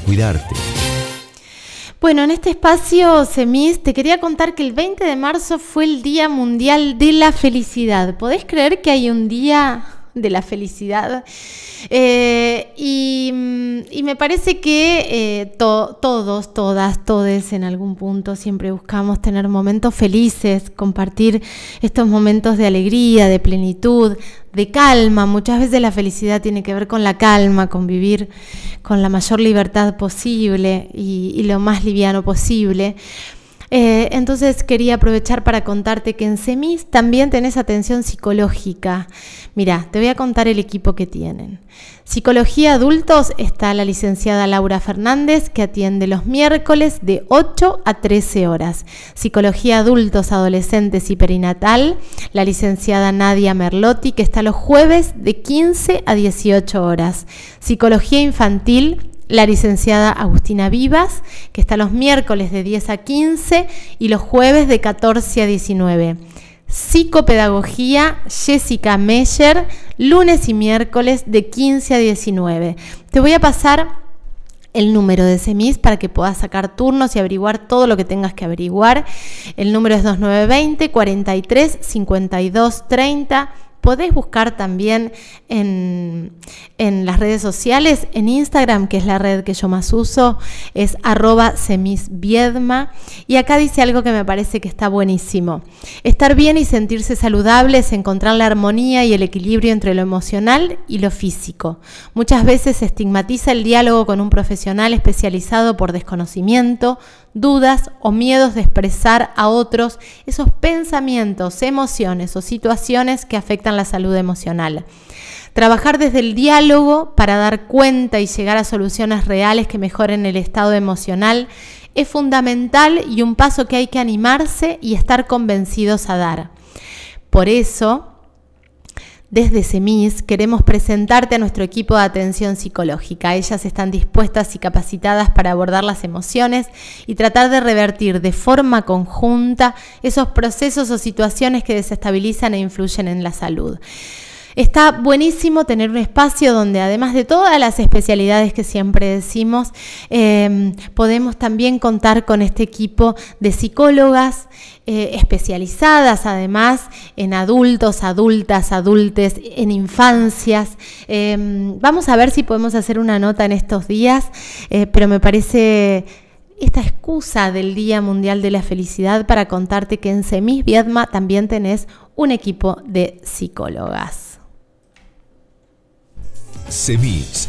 cuidarte. Bueno, en este espacio, Semis, te quería contar que el 20 de marzo fue el Día Mundial de la Felicidad. ¿Podés creer que hay un día de la felicidad? Eh, mm, y, me parece que eh, todos, todas, todes en algún punto siempre buscamos tener momentos felices, compartir estos momentos de alegría, de plenitud, de calma. Muchas veces la felicidad tiene que ver con la calma, con vivir con la mayor libertad posible y, lo más liviano posible. Eh, entonces quería aprovechar para contarte que en SEMIS también tenés atención psicológica. Mira, te voy a contar el equipo que tienen. Psicología Adultos está la licenciada Laura Fernández, que atiende los miércoles de 8 a 13 horas. Psicología Adultos, Adolescentes y Perinatal, la licenciada Nadia Merlotti, que está los jueves de 15 a 18 horas. Psicología Infantil, la licenciada Agustina Vivas, que está los miércoles de 10 a 15 y los jueves de 14 a 19. Psicopedagogía Jessica Meyer, lunes y miércoles de 15 a 19. Te voy a pasar el número de SEMIS para que puedas sacar turnos y averiguar todo lo que tengas que averiguar. El número es 2920 43 52 30 podés buscar también en, las redes sociales, en Instagram, que es la red que yo más uso, es arroba semisviedma. Y acá dice algo que me parece que está buenísimo. Estar bien y sentirse saludable es encontrar la armonía y el equilibrio entre lo emocional y lo físico. Muchas veces se estigmatiza el diálogo con un profesional especializado por desconocimiento, dudas o miedos de expresar a otros esos pensamientos, emociones o situaciones que afectan la salud emocional. Trabajar desde el diálogo para dar cuenta y llegar a soluciones reales que mejoren el estado emocional es fundamental y un paso que hay que animarse y estar convencidos a dar. Por eso, desde SEMIS queremos presentarte a nuestro equipo de atención psicológica. Ellas están dispuestas y capacitadas para abordar las emociones y tratar de revertir de forma conjunta esos procesos o situaciones que desestabilizan e influyen en la salud. Está buenísimo tener un espacio donde además de todas las especialidades que siempre decimos, em, podemos también contar con este equipo de psicólogas eh, especializadas además en adultos, adultas, adultes, en infancias. Em, vamos a ver si podemos hacer una nota en estos días, eh, pero me parece esta excusa del Día Mundial de la Felicidad para contarte que en Semis Viedma también tenés un equipo de psicólogas. CEMIS,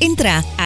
Entra a